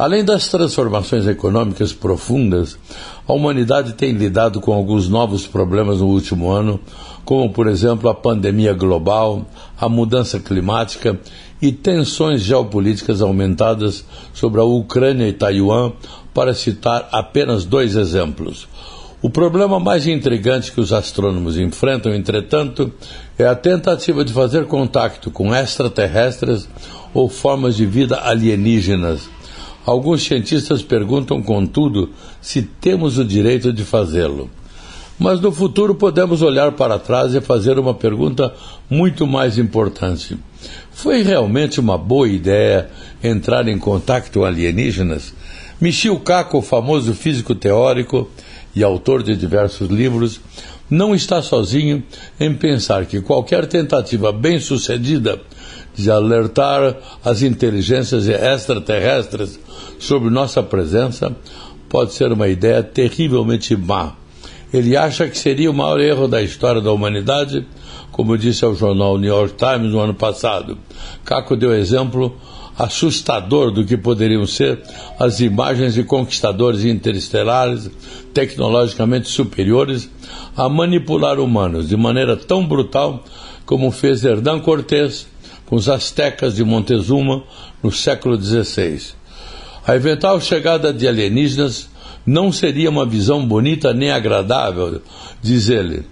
Além das transformações econômicas profundas, a humanidade tem lidado com alguns novos problemas no último ano, como, por exemplo, a pandemia global, a mudança climática e tensões geopolíticas aumentadas sobre a Ucrânia e Taiwan, para citar apenas dois exemplos. O problema mais intrigante que os astrônomos enfrentam, entretanto, é a tentativa de fazer contato com extraterrestres ou formas de vida alienígenas. Alguns cientistas perguntam, contudo, se temos o direito de fazê-lo. Mas no futuro podemos olhar para trás e fazer uma pergunta muito mais importante. Foi realmente uma boa ideia entrar em contato com alienígenas? Michio Kaku, famoso físico teórico e autor de diversos livros, não está sozinho em pensar que qualquer tentativa bem-sucedida de alertar as inteligências extraterrestres sobre nossa presença pode ser uma ideia terrivelmente má ele acha que seria o maior erro da história da humanidade, como disse ao jornal New York Times no ano passado. Caco deu exemplo assustador do que poderiam ser as imagens de conquistadores interestelares tecnologicamente superiores a manipular humanos de maneira tão brutal como fez Hernán Cortés com os astecas de Montezuma no século XVI. A eventual chegada de alienígenas não seria uma visão bonita nem agradável, diz ele.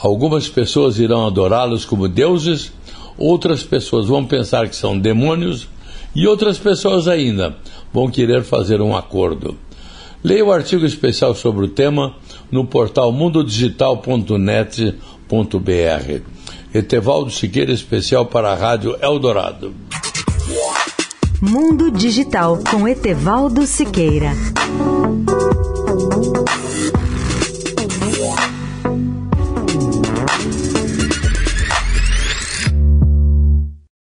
Algumas pessoas irão adorá-los como deuses, outras pessoas vão pensar que são demônios e outras pessoas ainda vão querer fazer um acordo. Leia o artigo especial sobre o tema no portal mundodigital.net.br. Etevaldo Siqueira, especial para a Rádio Eldorado. Mundo Digital com Etevaldo Siqueira.